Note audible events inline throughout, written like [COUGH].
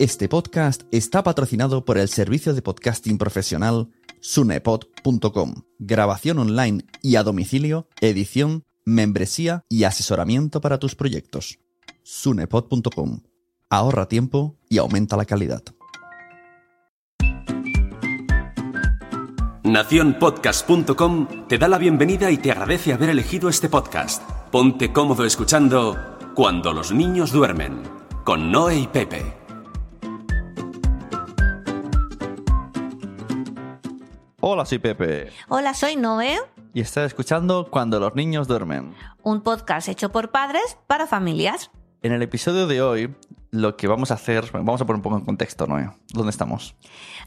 Este podcast está patrocinado por el servicio de podcasting profesional sunepod.com. Grabación online y a domicilio, edición, membresía y asesoramiento para tus proyectos. sunepod.com. Ahorra tiempo y aumenta la calidad. Naciónpodcast.com te da la bienvenida y te agradece haber elegido este podcast. Ponte cómodo escuchando Cuando los niños duermen, con Noé y Pepe. Hola, soy Pepe. Hola, soy Noé, Y estás escuchando Cuando los niños duermen. un podcast hecho por padres para familias. En el episodio de hoy, lo que vamos a hacer, vamos a poner un poco en contexto, Noé. ¿Dónde estamos?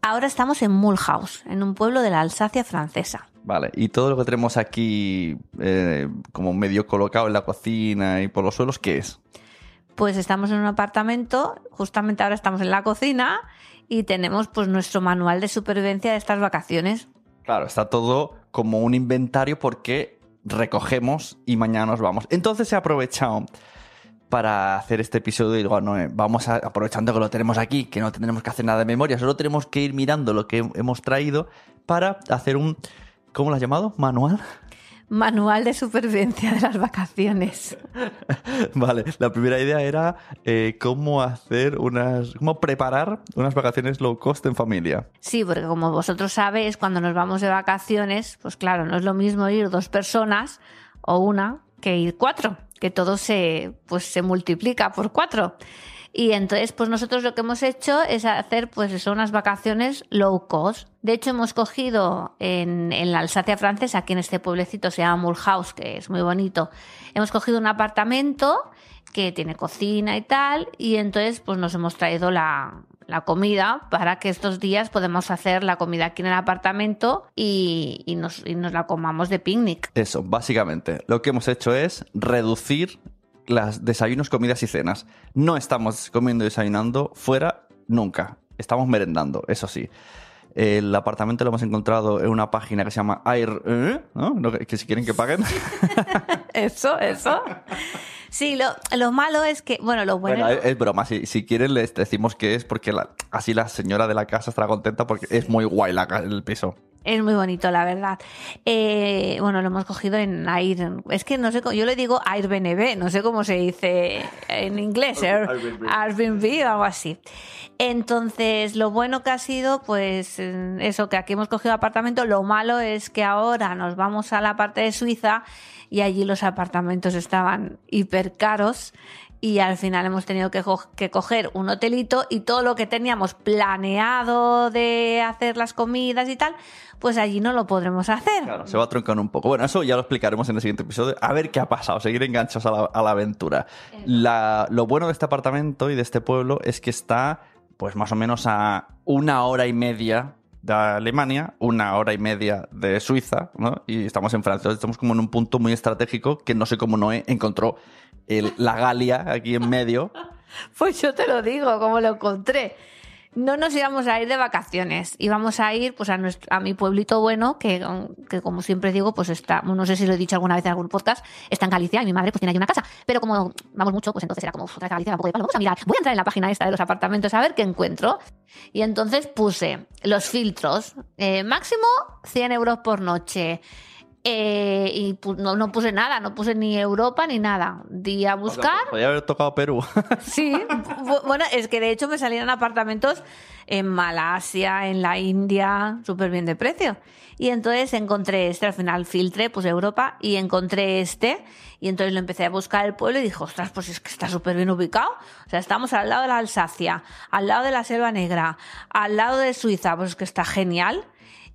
Ahora estamos en Mulhouse, en un pueblo de la Alsacia francesa. Vale, y todo lo que tenemos aquí eh, como medio colocado en la cocina y por los suelos, ¿qué es? Pues estamos en un apartamento, justamente ahora estamos en la cocina y tenemos pues nuestro manual de supervivencia de estas vacaciones. Claro, está todo como un inventario porque recogemos y mañana nos vamos. Entonces he aprovechado para hacer este episodio y digo, no, eh, vamos a, aprovechando que lo tenemos aquí, que no tendremos que hacer nada de memoria, solo tenemos que ir mirando lo que hemos traído para hacer un, ¿cómo lo has llamado? ¿Manual? Manual de supervivencia de las vacaciones. [LAUGHS] Vale, la primera idea era eh, cómo hacer unas, cómo preparar unas vacaciones low cost en familia. Sí, porque como vosotros sabéis, cuando nos vamos de vacaciones, pues claro, no es lo mismo ir dos personas o una que ir cuatro, que todo se, pues, se multiplica por cuatro. Y entonces, pues nosotros lo que hemos hecho es hacer, pues unas vacaciones low cost. De hecho, hemos cogido en, en la Alsacia francesa, aquí en este pueblecito se llama Mulhouse, que es muy bonito, hemos cogido un apartamento que tiene cocina y tal, y entonces pues nos hemos traído la, la comida para que estos días podamos hacer la comida aquí en el apartamento y, y nos, y nos la comamos de picnic. Eso, básicamente. Lo que hemos hecho es reducir las desayunos, comidas y cenas. No estamos comiendo y desayunando fuera nunca. Estamos merendando, eso sí. El apartamento lo hemos encontrado en una página que se llama Air, ¿eh? ¿no? Que, si quieren que paguen. [LAUGHS] Eso, eso. Sí, lo, lo malo es que, bueno, lo bueno... Bueno, es, es broma. Si, si quieren les decimos que es porque la- así la señora de la casa estará contenta porque es muy guay la el piso. Es muy bonito, la verdad. Eh, bueno, lo hemos cogido en Air. Es que no sé, cómo- yo le digo Airbnb, no sé cómo se dice en inglés, Air- Airbnb o algo así. Entonces, lo bueno que ha sido, pues eso, que aquí hemos cogido apartamento. Lo malo es que ahora nos vamos a la parte de Suiza y allí los apartamentos estaban hiper caros. Y al final hemos tenido que, co- que coger un hotelito y todo lo que teníamos planeado de hacer las comidas y tal, pues allí no lo podremos hacer. Claro, se va a truncar un poco. Bueno, eso ya lo explicaremos en el siguiente episodio. A ver qué ha pasado, seguir enganchados a la, a la aventura. La- lo bueno de este apartamento y de este pueblo es que está, pues más o menos a una hora y media de Alemania, una hora y media de Suiza, ¿no? Y estamos en Francia. Estamos como en un punto muy estratégico que no sé cómo Noé encontró la Galia aquí en medio. [LAUGHS] Pues yo te lo digo, como lo encontré. No nos íbamos a ir de vacaciones, íbamos a ir pues a, nuestro, a mi pueblito bueno, que, que como siempre digo, pues está, no sé si lo he dicho alguna vez en algún podcast, está en Galicia y mi madre pues tiene allí una casa. Pero como vamos mucho, pues entonces era como otra Galicia, de vamos a mirar, voy a entrar en la página esta de los apartamentos a ver qué encuentro. Y entonces puse los filtros, eh, máximo 100 euros por noche. Eh, y no, no puse nada, no puse ni Europa ni nada. Di a buscar. Podría haber tocado Perú. [LAUGHS] Sí, bu- bueno, es que de hecho me salían apartamentos en Malasia, en la India, súper bien de precio. Y entonces encontré este, al final filtré, puse Europa y encontré este. Y entonces lo empecé a buscar el pueblo y dije, ostras, pues es que está súper bien ubicado. O sea, estamos al lado de la Alsacia, al lado de la Selva Negra, al lado de Suiza, pues es que está genial.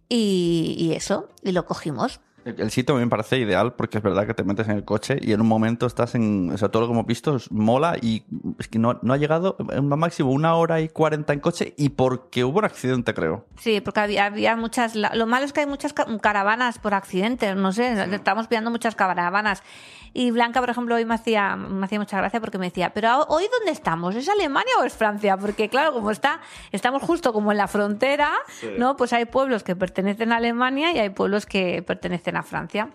Y, y eso, y lo cogimos. El sitio me parece ideal porque es verdad que te metes en el coche y en un momento estás en. O sea, todo lo que hemos visto es- mola y es que no, no ha llegado en máximo una hora y cuarenta en coche y porque hubo un accidente, creo. Sí, porque había, había muchas. Lo malo es que hay muchas ca- caravanas por accidentes, no sé, estamos pillando muchas caravanas. Y Blanca, por ejemplo, hoy me hacía, me hacía mucha gracia porque me decía, pero hoy dónde estamos? ¿Es Alemania o es Francia? Porque claro, como está, estamos justo como en la frontera, ¿no? Pues hay pueblos que pertenecen a Alemania y hay pueblos que pertenecen a Francia.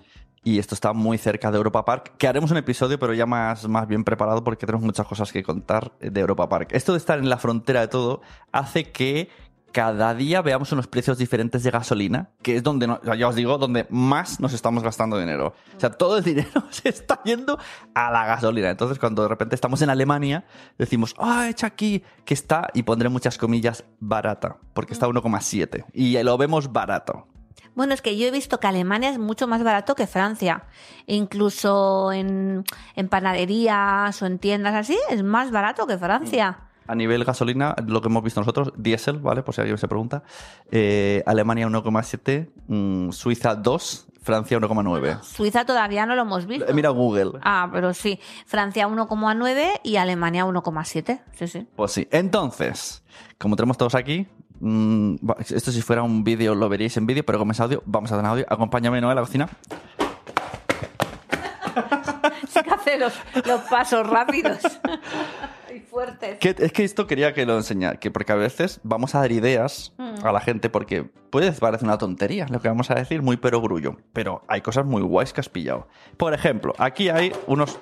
y esto está muy cerca de Europa Park, que haremos un episodio, pero ya más, más bien preparado porque tenemos muchas cosas que contar de Europa Park. Esto de estar en la frontera de todo hace que cada día veamos unos precios diferentes de gasolina, que es donde, ya os digo, donde más nos estamos gastando dinero. O sea, todo el dinero [LAUGHS] se está yendo a la gasolina. Entonces, cuando de repente estamos en Alemania, decimos, ah, echa aquí, que está, y pondré muchas comillas, barata, porque está a 1,7. Y lo vemos barato. Bueno, es que yo he visto que Alemania es mucho más barato que Francia. Incluso en, en panaderías o en tiendas así, es más barato que Francia. A nivel gasolina, lo que hemos visto nosotros, diésel, ¿vale? Por si alguien se pregunta. Eh, Alemania 1,7, mm, Suiza 2, Francia 1,9. Suiza todavía no lo hemos visto. Eh, Mira Google. Ah, pero sí. Francia 1,9 y Alemania 1,7. Sí, sí. Pues sí. Entonces, como tenemos todos aquí, mm, esto si fuera un vídeo lo veríais en vídeo, pero como es audio, vamos a dar audio. Acompáñame, Noel, a la cocina. [LAUGHS] Que hace los, los pasos rápidos [LAUGHS] y fuertes. Que- es que esto quería que lo enseñara, que porque a veces vamos a dar ideas a la gente porque puede parecer una tontería lo que vamos a decir, muy perogrullo, pero hay cosas muy guays que has pillado. Por ejemplo, aquí hay unos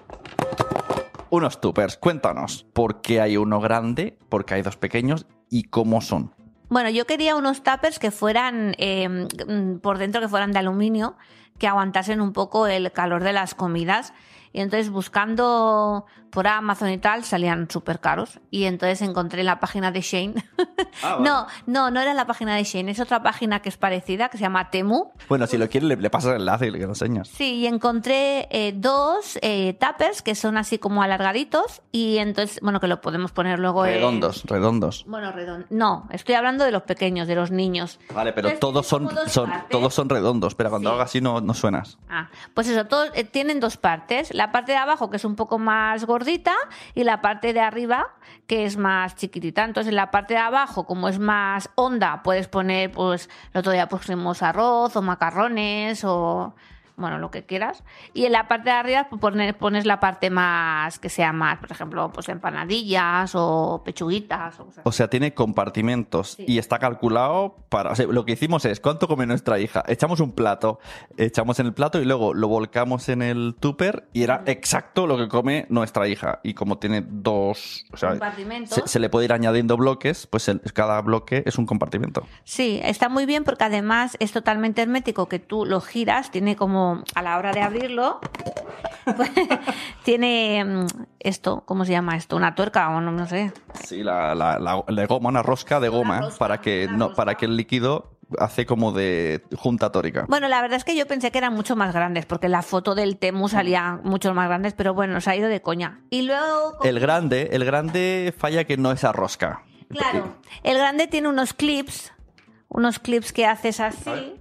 unos tupers. Cuéntanos, ¿por qué hay uno grande, por qué hay dos pequeños y cómo son? Bueno, yo quería unos tuppers que fueran eh, mm, por dentro, que fueran de aluminio, que aguantasen un poco el calor de las comidas. Y entonces buscando por Amazon y tal, salían súper caros. Y entonces encontré la página de Shane. [LAUGHS] Ah, vale. No, no, no era la página de Shane, es otra página que es parecida, que se llama Temu. Bueno, si lo quieres le, le pasas el enlace y le lo enseñas. Sí, y encontré eh, dos eh, tuppers que son así como alargaditos. Y entonces, bueno, que lo podemos poner luego en- Redondos, redondos. Bueno, redondo. No, estoy hablando de los pequeños, de los niños. Vale, pero Entonces, todos son, son, partes. todos son redondos. Pero cuando Sí. hagas así no, no suenas. Ah, pues eso, todos eh, tienen dos partes. La parte de abajo, que es un poco más gordita, y la parte de arriba, que es más chiquitita. Entonces, en la parte de abajo, como es más honda, puedes poner, pues, el otro día pusimos arroz o macarrones o, bueno, lo que quieras. Y en la parte de arriba, pues, poner- pones la parte más, que sea más, por ejemplo, pues empanadillas o pechuguitas o cosas O sea, tiene compartimentos Sí. y está calculado para... O sea, lo que hicimos es, ¿cuánto come nuestra hija? Echamos un plato, echamos en el plato y luego lo volcamos en el tupper y era exacto lo que come nuestra hija. Y como tiene dos... O sea, Compartimentos. se, se le puede ir añadiendo bloques, pues el- cada bloque es un compartimento. Sí, está muy bien porque además es totalmente hermético, que tú lo giras, tiene como a la hora de abrirlo, [LAUGHS] pues, tiene mm, esto, ¿cómo se llama esto? Una tuerca o no, no sé. Sí, la, la, la- la goma, una rosca de goma, rosca, para, que, no, rosca. para que el líquido hace como de junta tórica. Bueno, la verdad es que yo pensé que eran mucho más grandes, porque la foto del Temu salían muchos más grandes, pero bueno, nos ha ido de coña. Y luego... El grande, el grande falla que no es a rosca. Claro, el grande tiene unos clips, unos clips que haces así.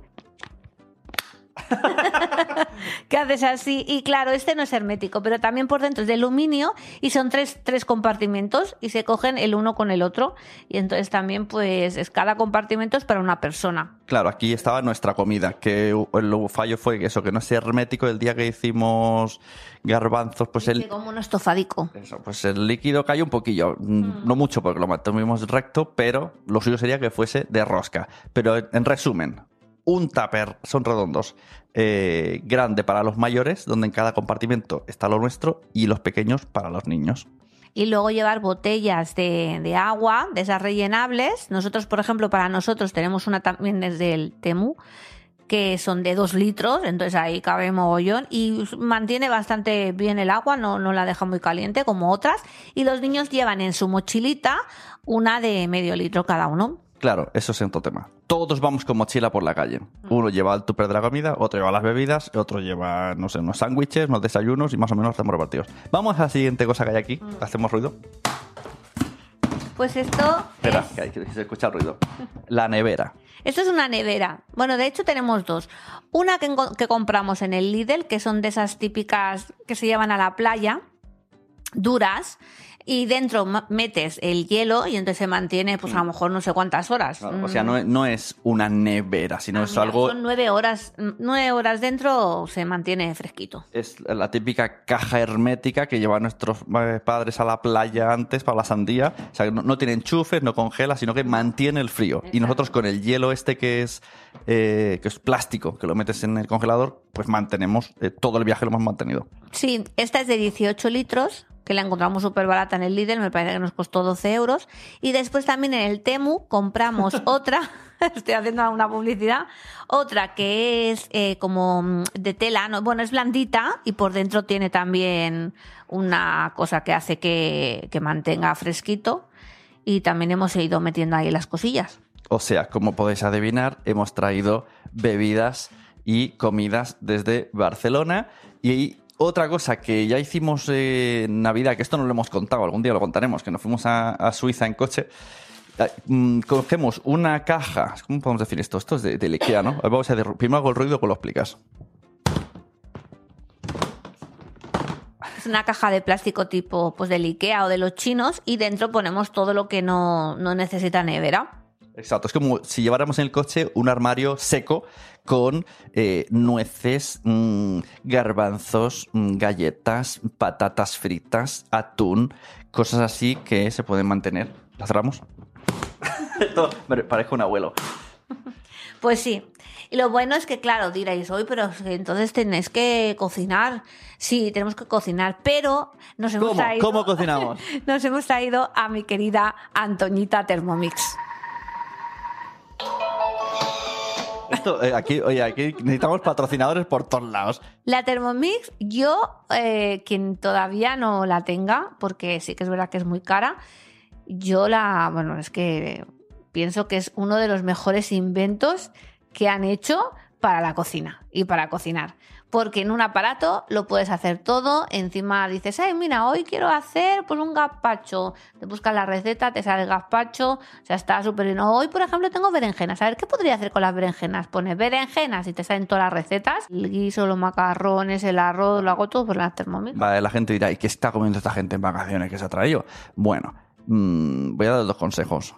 [LAUGHS] que haces así y claro, este no es hermético, pero también por dentro es de aluminio y son tres, tres compartimentos y se cogen el uno con el otro y entonces también pues es cada compartimento es para una persona. Claro, aquí estaba nuestra comida, que el fallo fue que eso, que no es hermético el día que hicimos garbanzos, pues el, como un estofadico. eso, pues el líquido cayó un poquillo, mm, no mucho porque lo mantuvimos recto, pero lo suyo sería que fuese de rosca. Pero en resumen, un tupper, son redondos, eh, grande para los mayores, donde en cada compartimento está lo nuestro, y los pequeños para los niños. y luego llevar botellas de, de agua, de esas rellenables. Nosotros, por ejemplo, para nosotros tenemos una también desde el Temu, que son de dos litros, entonces ahí cabe mogollón y mantiene bastante bien el agua, no, no la deja muy caliente como otras. Y los niños llevan en su mochilita una de medio litro cada uno. Claro, eso es otro tema. Todos vamos con mochila por la calle. Uno lleva el tupper de la comida, otro lleva las bebidas, otro lleva, no sé, unos sándwiches, unos desayunos y más o menos estamos repartidos. Vamos a la siguiente cosa que hay aquí. Hacemos ruido. Pues esto Espera, es... que, hay- que se escucha el ruido. [LAUGHS] La nevera. Esto es una nevera. Bueno, de hecho tenemos dos. Una que, que compramos en el Lidl, que son de esas típicas que se llevan a la playa, duras. Y dentro metes el hielo y entonces se mantiene, pues a lo mejor no sé cuántas horas. Claro, O sea, Mm. no, es- no es una nevera, sino Ah, es mira, algo... Son nueve horas, nueve horas dentro se mantiene fresquito. Es la típica caja hermética que llevan nuestros eh, padres a la playa antes para la sandía. O sea, no, no tiene enchufes, no congela, sino que mantiene el frío. Y nosotros con el hielo este que es, eh, que es plástico, que lo metes en el congelador, pues mantenemos, eh, todo el viaje lo hemos mantenido. Sí, esta es de 18 litros, que la encontramos súper barata en el Lidl, me parece que nos costó 12 euros. Y después también en el Temu compramos [LAUGHS] otra, [LAUGHS] estoy haciendo una publicidad, otra que es eh, como mm, de tela, no, bueno, es blandita y por dentro tiene también una cosa que hace que, que mantenga fresquito. Y también hemos ido metiendo ahí las cosillas. O sea, como podéis adivinar, hemos traído bebidas y comidas desde Barcelona. Y otra cosa que ya hicimos eh, en Navidad, que esto no lo hemos contado, algún día lo contaremos, que nos fuimos a, Suiza en coche. eh, mm, Cogemos una caja, ¿cómo podemos decir esto? Esto es de, del Ikea, ¿no? Vamos a primero hago el ruido que lo explicas. Es una caja de plástico tipo pues del Ikea o de los chinos y dentro ponemos todo lo que no, no necesita nevera. Exacto, es como si lleváramos en el coche un armario seco con eh, nueces, mm, garbanzos, mm, galletas, patatas fritas, atún, cosas así que se pueden mantener. ¿La cerramos? [LAUGHS] Parezco un abuelo. Pues sí. Y lo bueno es que, claro, diréis, hoy, pero entonces tenéis que cocinar. Sí, tenemos que cocinar, pero nos hemos ¿Cómo? traído. ¿Cómo cocinamos? [LAUGHS] Nos hemos traído a mi querida Antoñita Thermomix. Eh, aquí, oye, aquí necesitamos patrocinadores por todos lados. La Thermomix, yo, eh, quien todavía no la tenga, porque sí que es verdad que es muy cara, yo la, bueno, es que pienso que es uno de los mejores inventos que han hecho para la cocina y para cocinar. Porque en un aparato lo puedes hacer todo, encima dices, ay, mira, hoy quiero hacer pues un gazpacho. Te buscas la receta, te sale el gazpacho, o sea, está súper bien. Hoy, por ejemplo, tengo berenjenas. A ver, ¿qué podría hacer con las berenjenas? Pones berenjenas y te salen todas las recetas. El guiso, los macarrones, el arroz, lo hago todo por la Thermomix. Vale, la gente dirá, ¿y qué está comiendo esta gente en vacaciones que se ha traído? Bueno, mm, voy a dar dos consejos.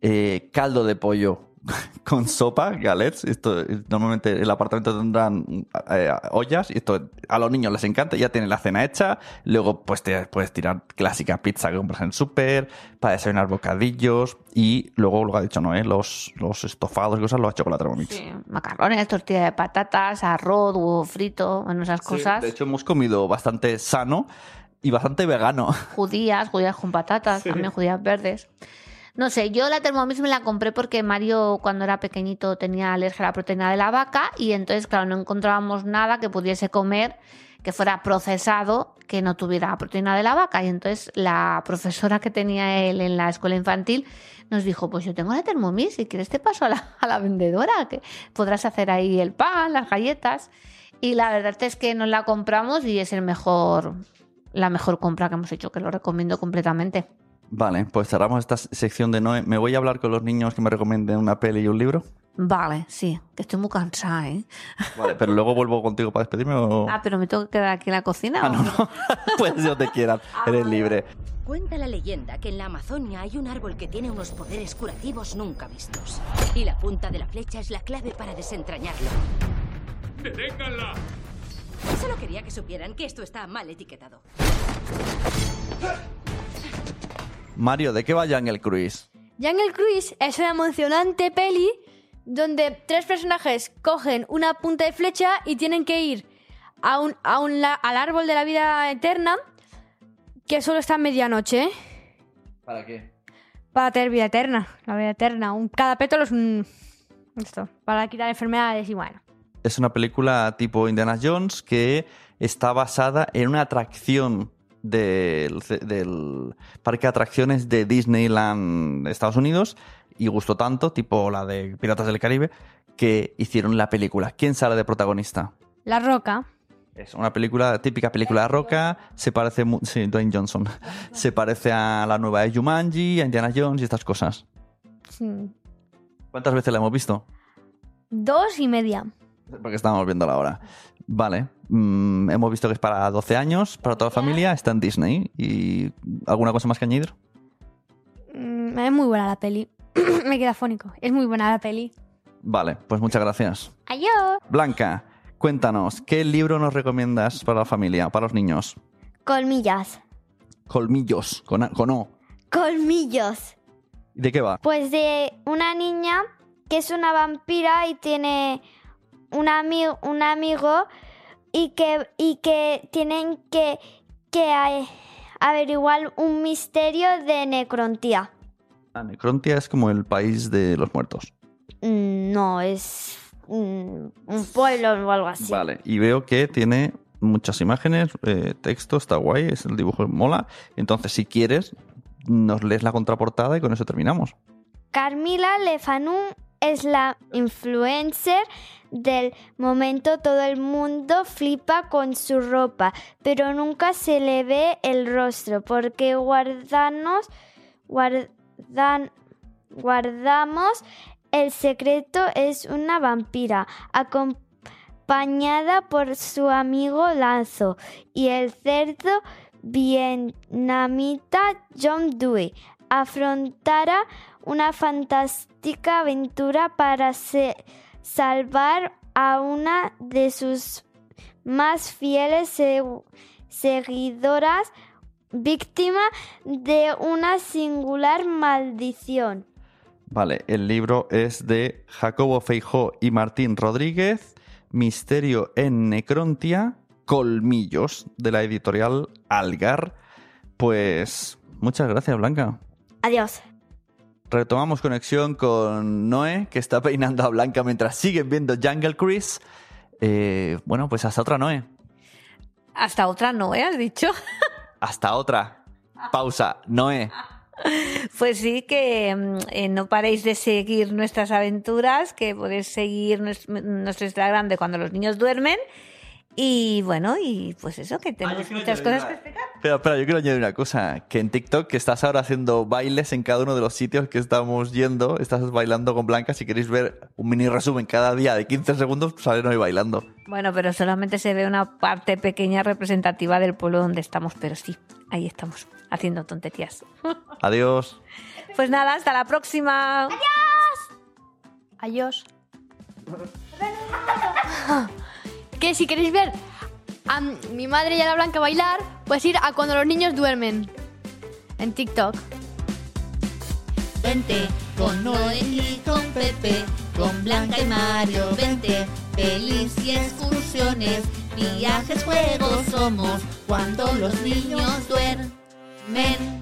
Eh, caldo de pollo [LAUGHS] con sopa, galets. Esto, normalmente el apartamento tendrán eh, ollas y esto a los niños les encanta. Ya tienen la cena hecha. Luego, pues te puedes tirar clásica pizza que compras en el súper para desayunar bocadillos. Y luego, lo que ha dicho Noé, los, los estofados y cosas lo ha hecho con la Thermomix. Sí, macarrones, tortilla de patatas, arroz, huevo frito, bueno, esas Sí, cosas. de hecho, hemos comido bastante sano y bastante vegano. judías, judías con patatas, también judías verdes. No sé, yo la Thermomix me la compré porque Mario cuando era pequeñito tenía alergia a la proteína de la vaca y entonces, claro, no encontrábamos nada que pudiese comer que fuera procesado que no tuviera proteína de la vaca. Y entonces la profesora que tenía él en la escuela infantil nos dijo, pues yo tengo la Thermomix, si quieres te paso a la, a la vendedora, que podrás hacer ahí el pan, las galletas. Y la verdad es que nos la compramos y es el mejor, la mejor compra que hemos hecho, que lo recomiendo completamente. Vale, pues cerramos esta sección de Noé. ¿Me voy a hablar con los niños que me recomienden una peli y un libro? Vale, sí, que estoy muy cansada, ¿eh? Vale, pero luego vuelvo contigo para despedirme o... Ah, pero me tengo que quedar aquí en la cocina. Ah, ¿o no, no. [LAUGHS] Puedes si te quieras. Eres libre. Cuenta la leyenda que en la Amazonia hay un árbol que tiene unos poderes curativos nunca vistos. Y la punta de la flecha es la clave para desentrañarlo. ¡Deténganla! Solo quería que supieran que esto está mal etiquetado. Mario, ¿de qué va Jungle Cruise? Jungle Cruise es una emocionante peli donde tres personajes cogen una punta de flecha y tienen que ir a un, a un la- al árbol de la vida eterna que solo está a medianoche ¿Para qué? para tener vida eterna. La vida eterna. Un, cada pétalo es un... Esto, para quitar enfermedades y bueno. Es una película tipo Indiana Jones que está basada en una atracción del, del parque de atracciones de Disneyland Estados Unidos y gustó tanto, tipo la de Piratas del Caribe, que hicieron la película. ¿Quién sale de protagonista? La roca. Es una película, típica película de roca, se parece, sí, Dwayne Johnson, [LAUGHS] se parece a la nueva de Jumanji, a Indiana Jones y estas cosas. ¿Cuántas veces la hemos visto? Dos y media. Porque estamos viendo la hora. Vale. mm, hemos visto que es para 12 años, para toda la familia, está en Disney. ¿Y alguna cosa más que añadir? Mm, es muy buena la peli. [CLEARS THROAT] Me queda fónico. Es muy buena la peli. Vale, pues muchas gracias. Adiós. Blanca, cuéntanos, ¿qué libro nos recomiendas para la familia, para los niños? Colmillas. Colmillos, con, A- con O. Colmillos. ¿De qué va? Pues de una niña que es una vampira y tiene un, ami- un amigo y que, y que tienen que, que a- averiguar un misterio de necrontía. Ah, Necrontia es como el país de los muertos. Mm, No, es un pueblo o algo así. Vale, y veo que tiene muchas imágenes, eh, texto, está guay, es el dibujo mola. Entonces, si quieres, nos lees la contraportada y con eso terminamos. Carmila Lefanun es la influencer del momento. Todo el mundo flipa con su ropa, pero nunca se le ve el rostro porque guardanos, guardan, guardamos el secreto. Es una vampira acompañada por su amigo Lazo y el cerdo vietnamita John Dewey. Afrontará una fantástica aventura para salvar a una de sus más fieles se- seguidoras víctima de una singular maldición. Vale, el libro es de Jacobo Feijó y Martín Rodríguez, Misterio en Necrontia, Colmillos, de la editorial Algar. Pues muchas gracias, Blanca. Adiós. Retomamos conexión con Noé, que está peinando a Blanca mientras siguen viendo Jungle Cruise. Eh, bueno, pues hasta otra, Noé. Hasta otra no, ¿eh? ¿Has dicho? [LAUGHS] Hasta otra. Pausa. Noé. Pues sí, que mm, eh, no paréis de seguir nuestras aventuras, que podéis seguir nues- nuestro Instagram de cuando los niños duermen. Y bueno, y pues eso, que tenemos muchas cosas que explicar. Espera, espera, yo quiero añadir una cosa. Que en TikTok, que estás ahora haciendo bailes en cada uno de los sitios que estamos yendo, estás bailando con Blanca. Si queréis ver un mini resumen cada día de 15 segundos, sale Noé bailando. Bueno, pero solamente se ve una parte pequeña representativa del pueblo donde estamos, pero sí, ahí estamos, haciendo tonterías. [LAUGHS] Adiós. Pues nada, hasta la próxima. Adiós. [LAUGHS] que si queréis ver a mi madre y a la Blanca bailar, pues ir a cuando los niños duermen. En TikTok. Vente con Noé y con Pepe, con Blanca y Mario, vente. Pelis y excursiones, viajes, juegos somos cuando los niños duermen.